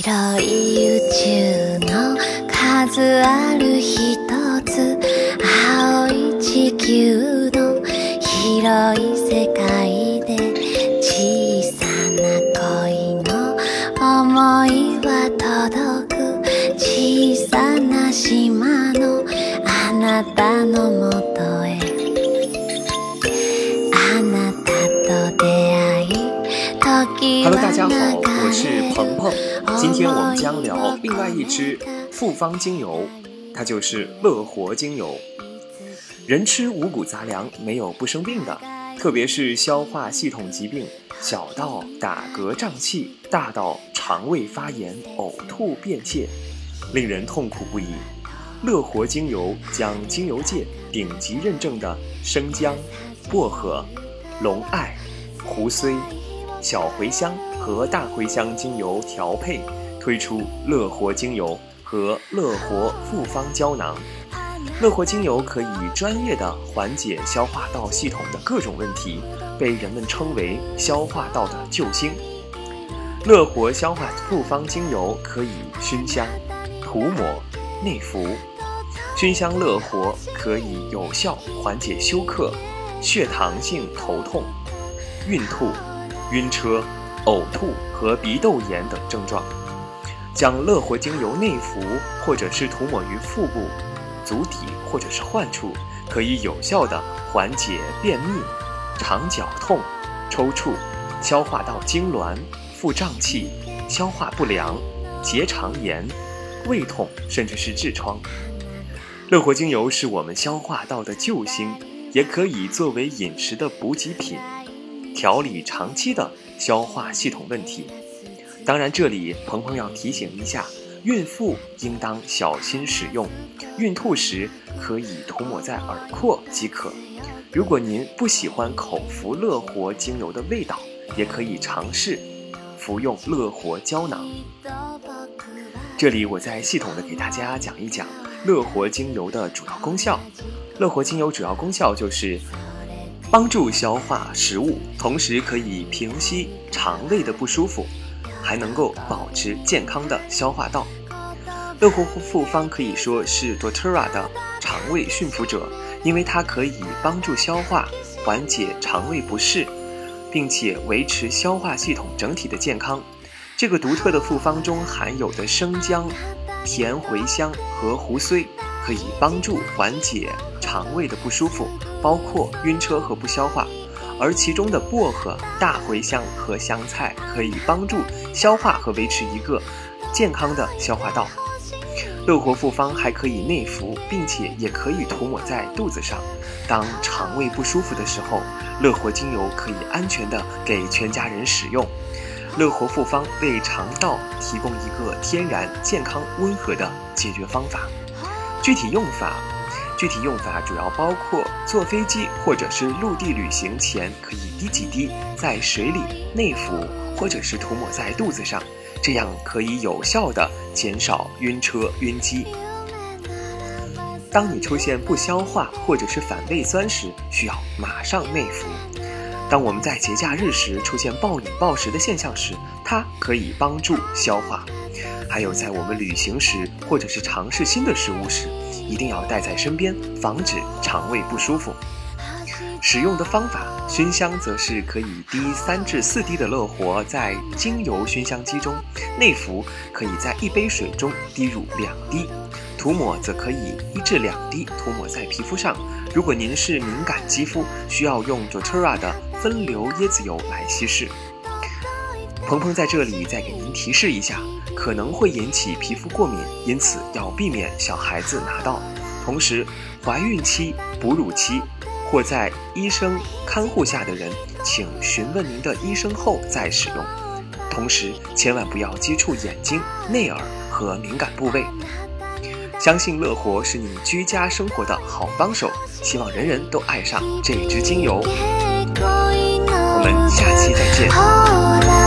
広い宇宙の数ある一つ青い地球の広い世界で小さな恋の想いは届く。小さな島のあなたのもとへ。あなたと出会い時は大家好，我是鹏鹏。今天我们将聊另外一支复方精油，它就是乐活精油。人吃五谷杂粮没有不生病的，特别是消化系统疾病，小到打嗝胀气，大到肠胃发炎、呕吐便泻，令人痛苦不已。乐活精油将精油界顶级认证的生姜、薄荷、龙艾、胡荽、小茴香和大茴香精油调配，推出乐活精油和乐活复方胶囊。乐活精油可以专业的缓解消化道系统的各种问题，被人们称为消化道的救星。乐活消化复方精油可以熏香、涂抹、内服。熏香乐活可以有效缓解休克、血糖性头痛、孕吐、晕车、呕吐和鼻窦炎等症状。将乐活精油内服或者是涂抹于腹部、足底或者是患处，可以有效的缓解便秘、肠绞痛、抽搐、消化道痉挛、腹胀气、消化不良、结肠炎、胃痛，甚至是痔疮。乐活精油是我们消化道的救星，也可以作为饮食的补给品，调理长期的消化系统问题。当然，这里鹏鹏要提醒一下，孕妇应当小心使用，孕吐时可以涂抹在耳廓即可。如果您不喜欢口服乐活精油的味道，也可以尝试服用乐活胶囊。这里我再系统的给大家讲一讲乐活精油的主要功效。乐活精油主要功效就是帮助消化食物，同时可以平息肠胃的不舒服，还能够保持健康的消化道。乐活复方可以说是 doTERRA 的肠胃驯服者，因为它可以帮助消化，缓解肠胃不适，并且维持消化系统整体的健康。这个独特的复方中含有的生姜、甜茴香和胡荽，可以帮助缓解肠胃的不舒服，包括晕车和不消化；而其中的薄荷、大茴香和香菜可以帮助消化和维持一个健康的消化道。乐活复方还可以内服，并且也可以涂抹在肚子上。当肠胃不舒服的时候，乐活精油可以安全的给全家人使用。乐活复方为肠道提供一个天然、健康、温和的解决方法。具体用法，具体用法主要包括坐飞机或者是陆地旅行前可以滴几滴在水里内服，或者是涂抹在肚子上，这样可以有效的减少晕车、晕机。当你出现不消化或者是反胃酸时，需要马上内服。当我们在节假日时出现暴饮暴食的现象时，它可以帮助消化；还有在我们旅行时或者是尝试新的食物时，一定要带在身边，防止肠胃不舒服。使用的方法，熏香则是可以滴三至四滴的乐活在精油熏香机中，内服可以在一杯水中滴入两滴，涂抹则可以一至两滴涂抹在皮肤上。如果您是敏感肌肤，需要用 doTERRA 的分流椰子油来稀释。鹏鹏在这里再给您提示一下，可能会引起皮肤过敏，因此要避免小孩子拿到。同时，怀孕期、哺乳期或在医生看护下的人，请询问您的医生后再使用。同时，千万不要接触眼睛、内耳和敏感部位。相信乐活是你居家生活的好帮手，希望人人都爱上这支精油。我们下期再见。